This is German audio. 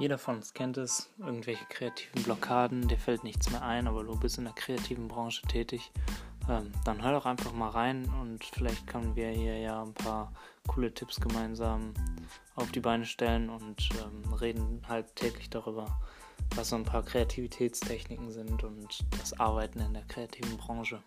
Jeder von uns kennt es, irgendwelche kreativen Blockaden, dir fällt nichts mehr ein, aber du bist in der kreativen Branche tätig. Ähm, dann hör doch einfach mal rein und vielleicht können wir hier ja ein paar coole Tipps gemeinsam auf die Beine stellen und ähm, reden halt täglich darüber, was so ein paar Kreativitätstechniken sind und das Arbeiten in der kreativen Branche.